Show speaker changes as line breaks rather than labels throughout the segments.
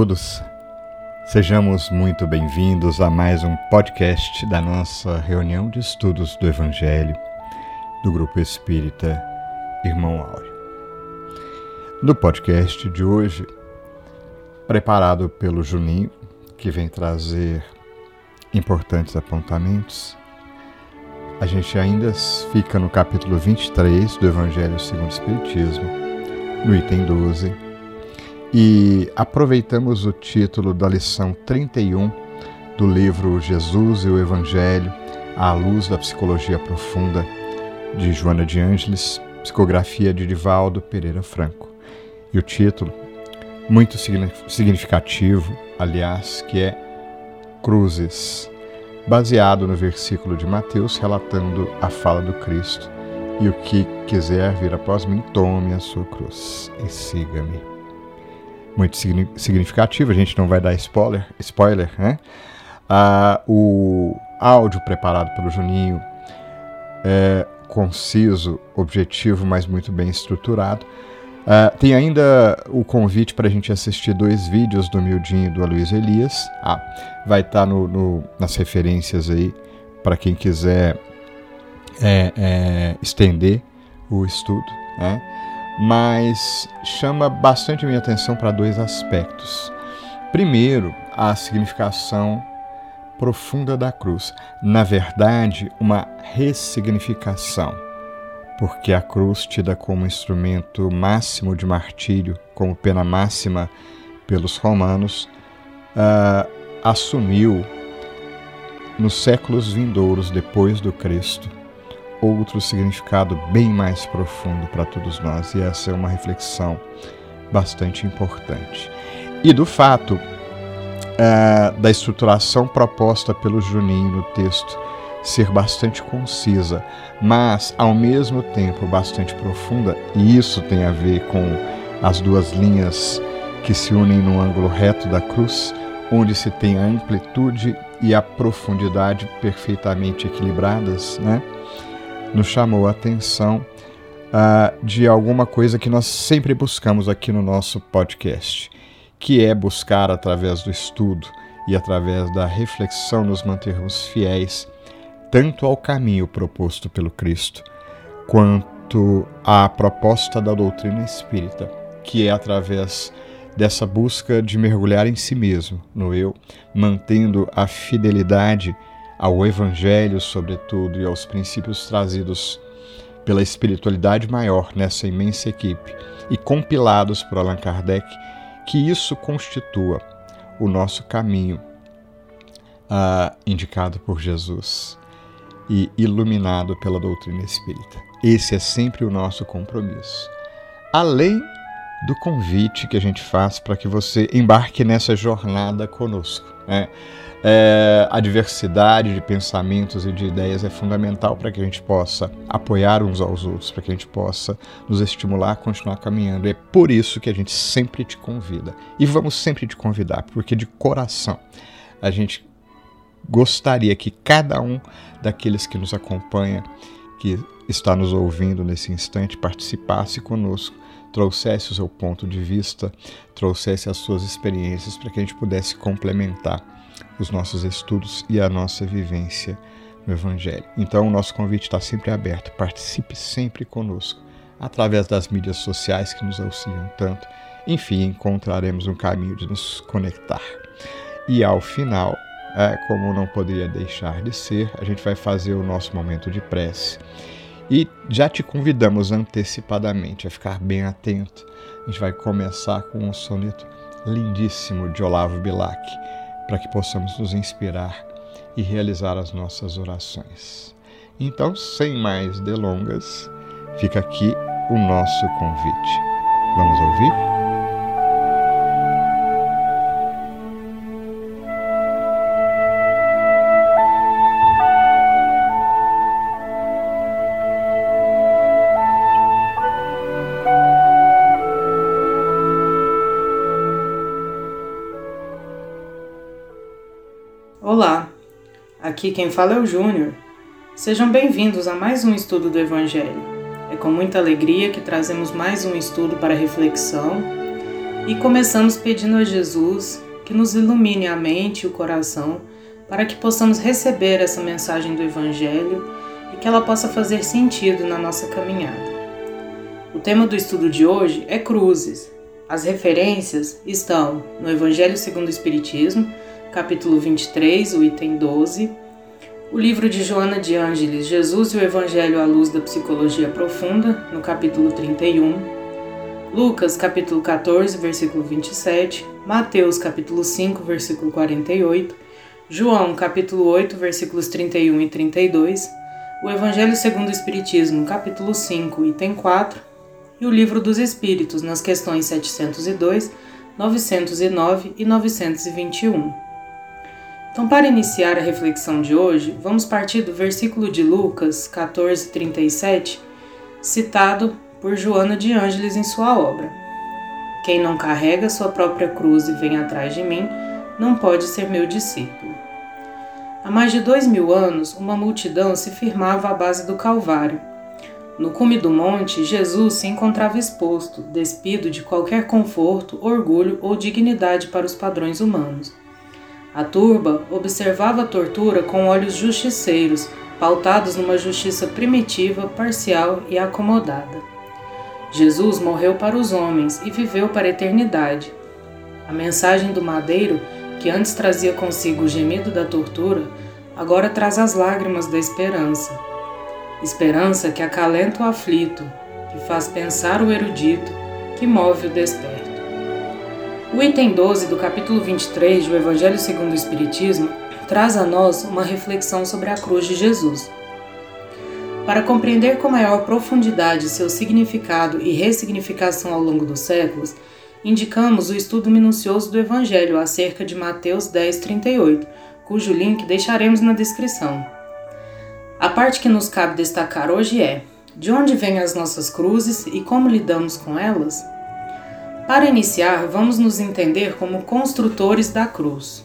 todos. Sejamos muito bem-vindos a mais um podcast da nossa reunião de estudos do Evangelho do Grupo Espírita Irmão Áureo. No podcast de hoje, preparado pelo Juninho, que vem trazer importantes apontamentos, a gente ainda fica no capítulo 23 do Evangelho segundo o Espiritismo, no item 12 e aproveitamos o título da lição 31 do livro Jesus e o Evangelho à luz da psicologia profunda de Joana de Ângeles, psicografia de Divaldo Pereira Franco. E o título, muito significativo, aliás, que é Cruzes, baseado no versículo de Mateus relatando a fala do Cristo. E o que quiser vir após mim, tome a sua cruz e siga-me muito significativo, a gente não vai dar spoiler, spoiler né? Ah, o áudio preparado pelo Juninho é conciso, objetivo, mas muito bem estruturado. Ah, tem ainda o convite para a gente assistir dois vídeos do Mildinho e do Aloysio Elias. Ah, vai estar tá no, no, nas referências aí para quem quiser é, é, estender o estudo. Né? Mas chama bastante minha atenção para dois aspectos. Primeiro, a significação profunda da cruz. Na verdade, uma ressignificação, porque a cruz, tida como instrumento máximo de martírio, como pena máxima pelos romanos, uh, assumiu nos séculos vindouros depois do Cristo outro significado bem mais profundo para todos nós, e essa é uma reflexão bastante importante. E do fato uh, da estruturação proposta pelo Juninho no texto ser bastante concisa, mas ao mesmo tempo bastante profunda, e isso tem a ver com as duas linhas que se unem no ângulo reto da cruz, onde se tem a amplitude e a profundidade perfeitamente equilibradas, né? Nos chamou a atenção uh, de alguma coisa que nós sempre buscamos aqui no nosso podcast, que é buscar através do estudo e através da reflexão nos mantermos fiéis tanto ao caminho proposto pelo Cristo, quanto à proposta da doutrina espírita, que é através dessa busca de mergulhar em si mesmo, no eu, mantendo a fidelidade ao Evangelho, sobretudo, e aos princípios trazidos pela espiritualidade maior nessa imensa equipe e compilados por Allan Kardec, que isso constitua o nosso caminho uh, indicado por Jesus e iluminado pela doutrina espírita. Esse é sempre o nosso compromisso. Além do convite que a gente faz para que você embarque nessa jornada conosco. Né? É, a diversidade de pensamentos e de ideias é fundamental para que a gente possa apoiar uns aos outros, para que a gente possa nos estimular a continuar caminhando. É por isso que a gente sempre te convida. E vamos sempre te convidar, porque de coração a gente gostaria que cada um daqueles que nos acompanha, que está nos ouvindo nesse instante, participasse conosco trouxesse o seu ponto de vista, trouxesse as suas experiências para que a gente pudesse complementar os nossos estudos e a nossa vivência no Evangelho. Então, o nosso convite está sempre aberto. Participe sempre conosco, através das mídias sociais que nos auxiliam tanto. Enfim, encontraremos um caminho de nos conectar. E ao final, é, como não poderia deixar de ser, a gente vai fazer o nosso momento de prece. E já te convidamos antecipadamente a ficar bem atento. A gente vai começar com um soneto lindíssimo de Olavo Bilac para que possamos nos inspirar e realizar as nossas orações. Então, sem mais delongas, fica aqui o nosso convite. Vamos ouvir?
Aqui quem fala é o Júnior. Sejam bem-vindos a mais um estudo do Evangelho. É com muita alegria que trazemos mais um estudo para reflexão e começamos pedindo a Jesus que nos ilumine a mente e o coração para que possamos receber essa mensagem do Evangelho e que ela possa fazer sentido na nossa caminhada. O tema do estudo de hoje é cruzes. As referências estão no Evangelho segundo o Espiritismo, capítulo 23, o item 12, o livro de Joana de Ângeles, Jesus e o Evangelho à Luz da Psicologia Profunda, no capítulo 31, Lucas, capítulo 14, versículo 27, Mateus, capítulo 5, versículo 48, João, capítulo 8, versículos 31 e 32, o Evangelho segundo o Espiritismo, capítulo 5, item 4, e o Livro dos Espíritos, nas questões 702, 909 e 921. Então, para iniciar a reflexão de hoje, vamos partir do versículo de Lucas 14:37, citado por Joana de Ângeles em sua obra. Quem não carrega sua própria cruz e vem atrás de mim, não pode ser meu discípulo. Há mais de dois mil anos, uma multidão se firmava à base do Calvário. No cume do monte, Jesus se encontrava exposto, despido de qualquer conforto, orgulho ou dignidade para os padrões humanos. A turba observava a tortura com olhos justiceiros, pautados numa justiça primitiva, parcial e acomodada. Jesus morreu para os homens e viveu para a eternidade. A mensagem do madeiro, que antes trazia consigo o gemido da tortura, agora traz as lágrimas da esperança. Esperança que acalenta o aflito, que faz pensar o erudito, que move o desperto. O item 12 do capítulo 23 do Evangelho segundo o Espiritismo traz a nós uma reflexão sobre a cruz de Jesus. Para compreender com maior profundidade seu significado e ressignificação ao longo dos séculos, indicamos o estudo minucioso do Evangelho acerca de Mateus 10:38, cujo link deixaremos na descrição. A parte que nos cabe destacar hoje é: de onde vêm as nossas cruzes e como lidamos com elas? Para iniciar, vamos nos entender como construtores da cruz.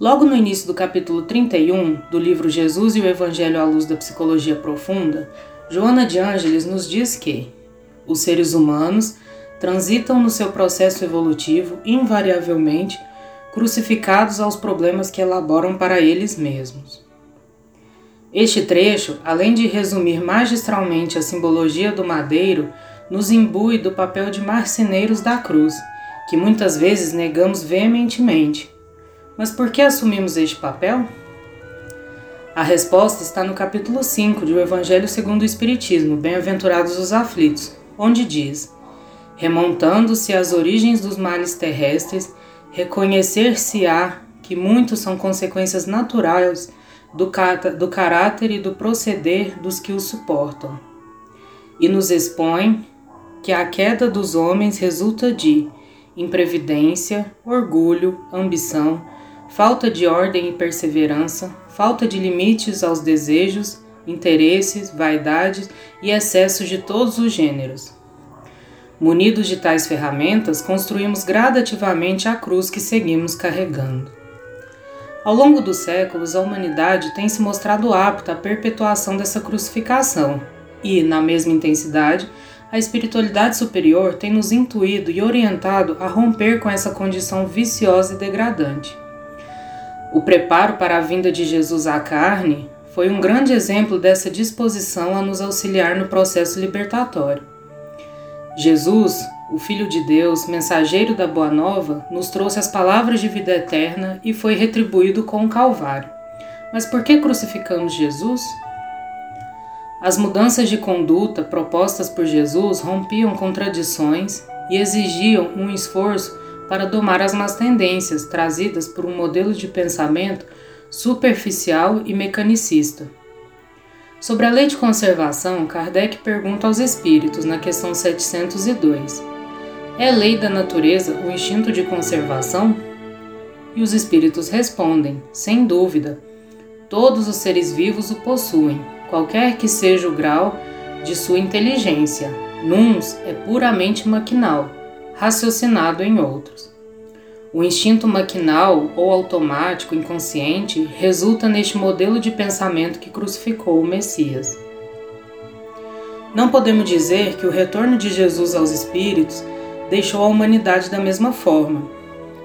Logo no início do capítulo 31 do livro Jesus e o Evangelho à Luz da Psicologia Profunda, Joana de Ângeles nos diz que os seres humanos transitam no seu processo evolutivo invariavelmente crucificados aos problemas que elaboram para eles mesmos. Este trecho, além de resumir magistralmente a simbologia do madeiro, nos imbui do papel de marceneiros da cruz, que muitas vezes negamos veementemente. Mas por que assumimos este papel? A resposta está no capítulo 5 do Evangelho segundo o Espiritismo, Bem-aventurados os aflitos, onde diz: Remontando-se às origens dos males terrestres, reconhecer-se-á que muitos são consequências naturais do, do caráter e do proceder dos que os suportam. E nos expõe que a queda dos homens resulta de imprevidência, orgulho, ambição, falta de ordem e perseverança, falta de limites aos desejos, interesses, vaidades e excessos de todos os gêneros. Munidos de tais ferramentas, construímos gradativamente a cruz que seguimos carregando. Ao longo dos séculos, a humanidade tem se mostrado apta à perpetuação dessa crucificação e, na mesma intensidade, a espiritualidade superior tem nos intuído e orientado a romper com essa condição viciosa e degradante. O preparo para a vinda de Jesus à carne foi um grande exemplo dessa disposição a nos auxiliar no processo libertatório. Jesus, o Filho de Deus, mensageiro da Boa Nova, nos trouxe as palavras de vida eterna e foi retribuído com o Calvário. Mas por que crucificamos Jesus? As mudanças de conduta propostas por Jesus rompiam contradições e exigiam um esforço para domar as más tendências trazidas por um modelo de pensamento superficial e mecanicista. Sobre a lei de conservação, Kardec pergunta aos espíritos na questão 702: É lei da natureza o instinto de conservação? E os espíritos respondem: sem dúvida, todos os seres vivos o possuem qualquer que seja o grau de sua inteligência. Nuns é puramente maquinal, raciocinado em outros. O instinto maquinal ou automático inconsciente resulta neste modelo de pensamento que crucificou o Messias. Não podemos dizer que o retorno de Jesus aos espíritos deixou a humanidade da mesma forma.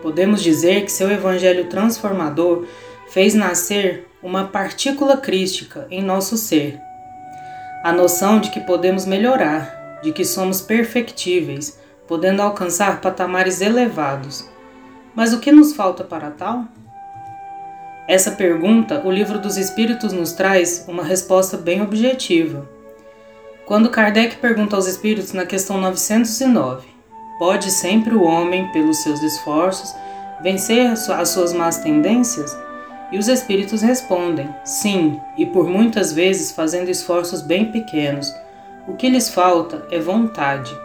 Podemos dizer que seu evangelho transformador fez nascer uma partícula crística em nosso ser. A noção de que podemos melhorar, de que somos perfectíveis, podendo alcançar patamares elevados. Mas o que nos falta para tal? Essa pergunta, o Livro dos Espíritos nos traz uma resposta bem objetiva. Quando Kardec pergunta aos espíritos na questão 909, pode sempre o homem, pelos seus esforços, vencer as suas más tendências? E os espíritos respondem: sim, e por muitas vezes fazendo esforços bem pequenos. O que lhes falta é vontade.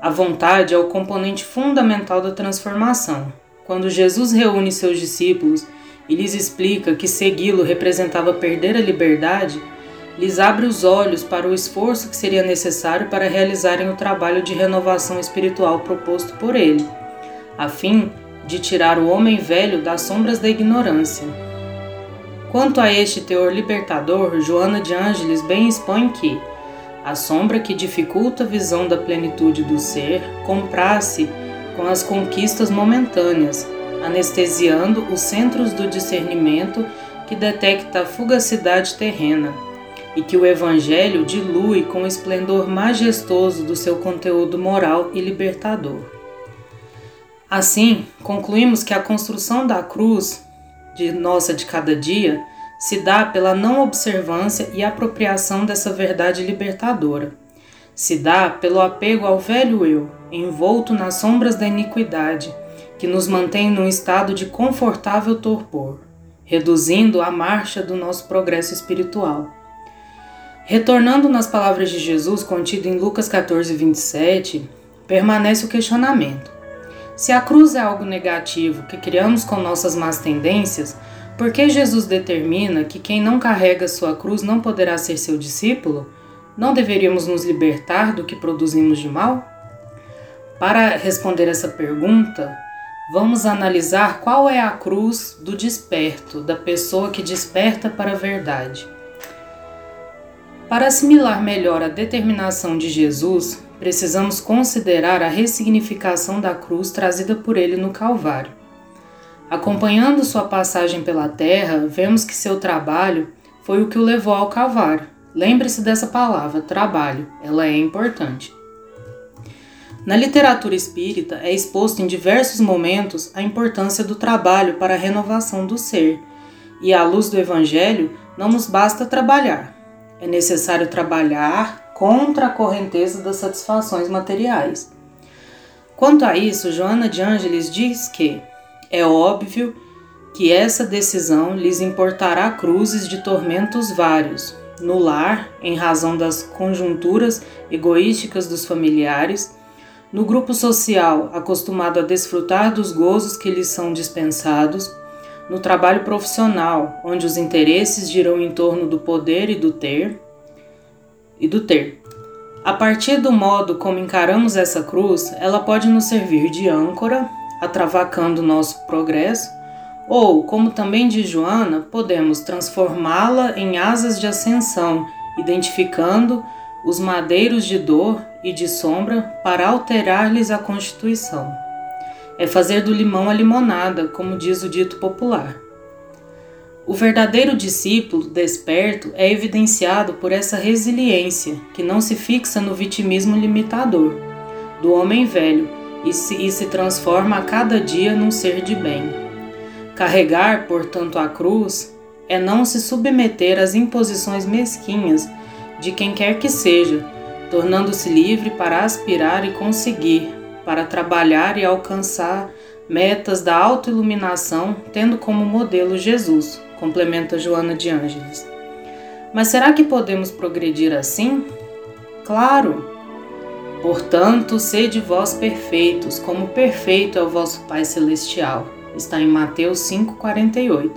A vontade é o componente fundamental da transformação. Quando Jesus reúne seus discípulos e lhes explica que segui-lo representava perder a liberdade, lhes abre os olhos para o esforço que seria necessário para realizarem o trabalho de renovação espiritual proposto por ele, a fim de tirar o homem velho das sombras da ignorância. Quanto a este teor libertador, Joana de Ângeles bem expõe que a sombra que dificulta a visão da plenitude do ser comprasse com as conquistas momentâneas, anestesiando os centros do discernimento que detecta a fugacidade terrena, e que o Evangelho dilui com o esplendor majestoso do seu conteúdo moral e libertador. Assim, concluímos que a construção da cruz de nossa de cada dia se dá pela não observância e apropriação dessa verdade libertadora. Se dá pelo apego ao velho eu, envolto nas sombras da iniquidade, que nos mantém num estado de confortável torpor, reduzindo a marcha do nosso progresso espiritual. Retornando nas palavras de Jesus contido em Lucas 14, 27, permanece o questionamento. Se a cruz é algo negativo que criamos com nossas más tendências, por que Jesus determina que quem não carrega sua cruz não poderá ser seu discípulo? Não deveríamos nos libertar do que produzimos de mal? Para responder essa pergunta, vamos analisar qual é a cruz do desperto, da pessoa que desperta para a verdade. Para assimilar melhor a determinação de Jesus, precisamos considerar a ressignificação da cruz trazida por ele no Calvário. Acompanhando sua passagem pela terra, vemos que seu trabalho foi o que o levou ao Calvário. Lembre-se dessa palavra, trabalho, ela é importante. Na literatura espírita é exposto em diversos momentos a importância do trabalho para a renovação do ser, e à luz do Evangelho não nos basta trabalhar, é necessário trabalhar contra a correnteza das satisfações materiais. Quanto a isso, Joana de Ângeles diz que é óbvio que essa decisão lhes importará cruzes de tormentos vários, no lar, em razão das conjunturas egoísticas dos familiares, no grupo social, acostumado a desfrutar dos gozos que lhes são dispensados, no trabalho profissional, onde os interesses giram em torno do poder e do ter, e do ter. A partir do modo como encaramos essa cruz, ela pode nos servir de âncora, atravacando nosso progresso, ou, como também diz Joana, podemos transformá-la em asas de ascensão, identificando os madeiros de dor e de sombra para alterar-lhes a constituição. É fazer do limão a limonada, como diz o dito popular. O verdadeiro discípulo desperto é evidenciado por essa resiliência que não se fixa no vitimismo limitador do homem velho e se, e se transforma a cada dia num ser de bem. Carregar, portanto, a cruz é não se submeter às imposições mesquinhas de quem quer que seja, tornando-se livre para aspirar e conseguir, para trabalhar e alcançar metas da autoiluminação, tendo como modelo Jesus, complementa Joana de Ângeles. Mas será que podemos progredir assim? Claro! Portanto, sede vós perfeitos, como perfeito é o vosso Pai Celestial. Está em Mateus 5,48.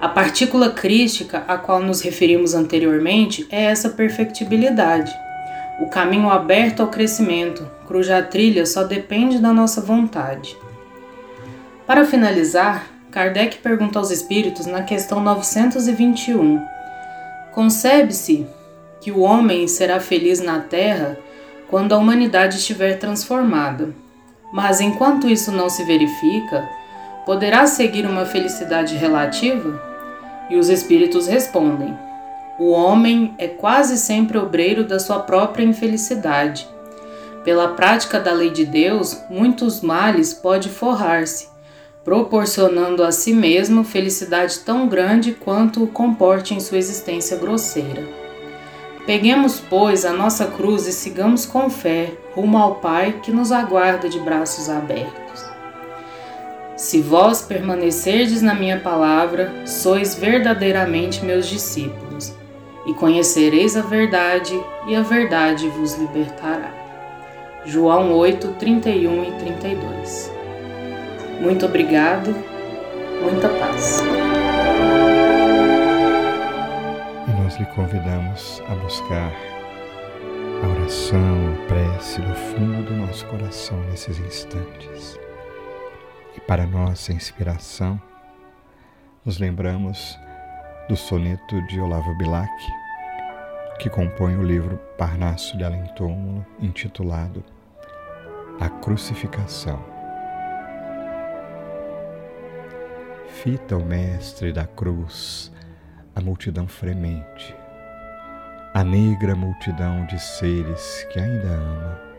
A partícula crística a qual nos referimos anteriormente é essa perfectibilidade, o caminho aberto ao crescimento, cuja trilha só depende da nossa vontade. Para finalizar, Kardec pergunta aos espíritos na questão 921: Concebe-se que o homem será feliz na terra quando a humanidade estiver transformada. Mas enquanto isso não se verifica, poderá seguir uma felicidade relativa? E os espíritos respondem: O homem é quase sempre obreiro da sua própria infelicidade. Pela prática da lei de Deus, muitos males pode forrar-se, proporcionando a si mesmo felicidade tão grande quanto o comporte em sua existência grosseira. Peguemos, pois, a nossa cruz e sigamos com fé rumo ao Pai que nos aguarda de braços abertos. Se vós permanecerdes na minha palavra, sois verdadeiramente meus discípulos, e conhecereis a verdade, e a verdade vos libertará. João 8, 31 e 32. Muito obrigado, muita paz.
E nós lhe convidamos a buscar a oração, a prece do fundo do nosso coração nesses instantes para nossa inspiração, nos lembramos do soneto de Olavo Bilac, que compõe o livro Parnasso de Além Túmulo, intitulado A Crucificação. Fita o mestre da cruz a multidão fremente, a negra multidão de seres que ainda ama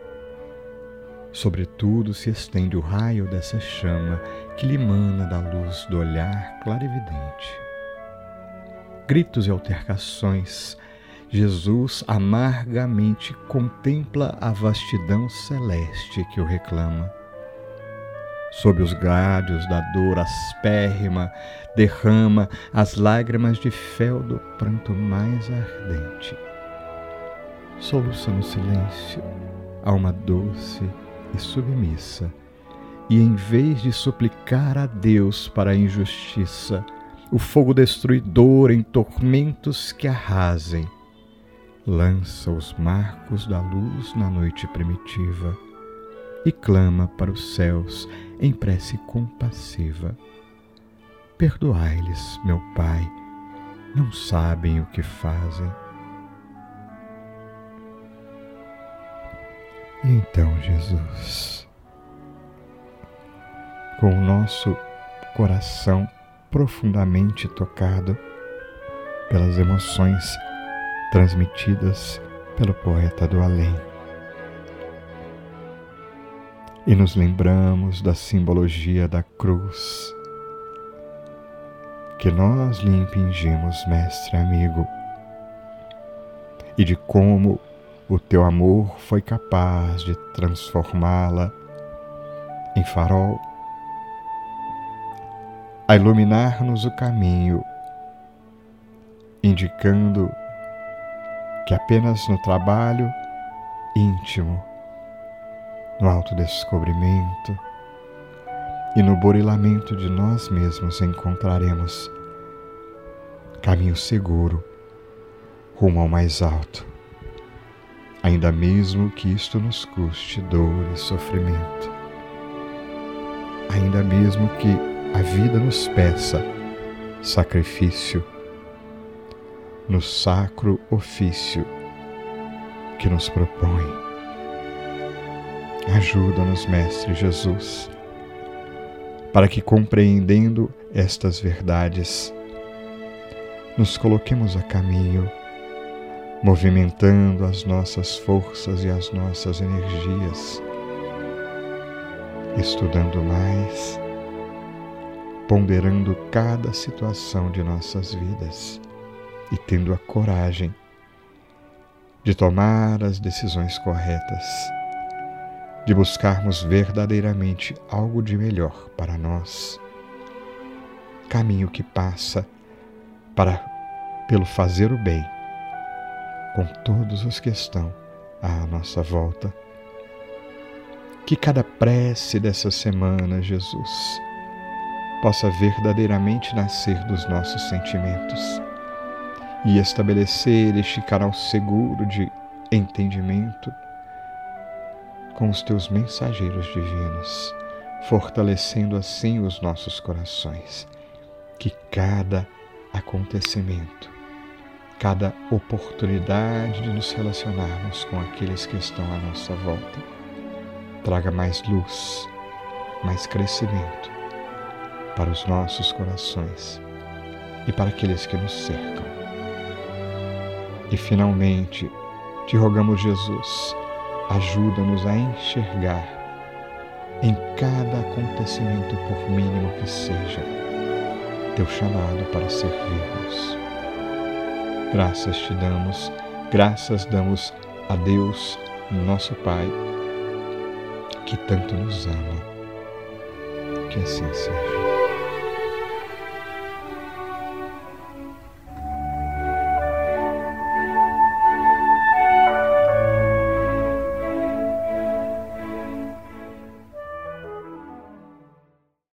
Sobretudo se estende o raio dessa chama que lhe mana da luz do olhar clarividente. Gritos e altercações, Jesus amargamente contempla a vastidão celeste que o reclama. Sob os galhos da dor aspérrima, derrama as lágrimas de fel do pranto mais ardente. Soluça no silêncio, alma doce, e submissa, e em vez de suplicar a Deus para a injustiça, o fogo destruidor em tormentos que arrasem, lança os marcos da luz na noite primitiva e clama para os céus em prece compassiva. Perdoai-lhes, meu Pai, não sabem o que fazem. E então, Jesus, com o nosso coração profundamente tocado pelas emoções transmitidas pelo poeta do além. E nos lembramos da simbologia da cruz. Que nós lhe impingimos, mestre amigo, e de como o teu amor foi capaz de transformá-la em farol, a iluminar-nos o caminho, indicando que apenas no trabalho íntimo, no autodescobrimento e no burilamento de nós mesmos encontraremos caminho seguro rumo ao mais alto ainda mesmo que isto nos custe dor e sofrimento, ainda mesmo que a vida nos peça sacrifício no sacro ofício que nos propõe. Ajuda-nos, Mestre Jesus, para que, compreendendo estas verdades, nos coloquemos a caminho movimentando as nossas forças e as nossas energias, estudando mais, ponderando cada situação de nossas vidas e tendo a coragem de tomar as decisões corretas, de buscarmos verdadeiramente algo de melhor para nós. Caminho que passa para pelo fazer o bem com todos os que estão à nossa volta. Que cada prece dessa semana, Jesus, possa verdadeiramente nascer dos nossos sentimentos e estabelecer este canal seguro de entendimento com os teus mensageiros divinos, fortalecendo assim os nossos corações. Que cada acontecimento cada oportunidade de nos relacionarmos com aqueles que estão à nossa volta. Traga mais luz, mais crescimento para os nossos corações e para aqueles que nos cercam. E finalmente, te rogamos, Jesus, ajuda-nos a enxergar em cada acontecimento, por mínimo que seja, teu chamado para servirmos. Graças te damos, graças damos a Deus, nosso Pai, que tanto nos ama. Que assim seja.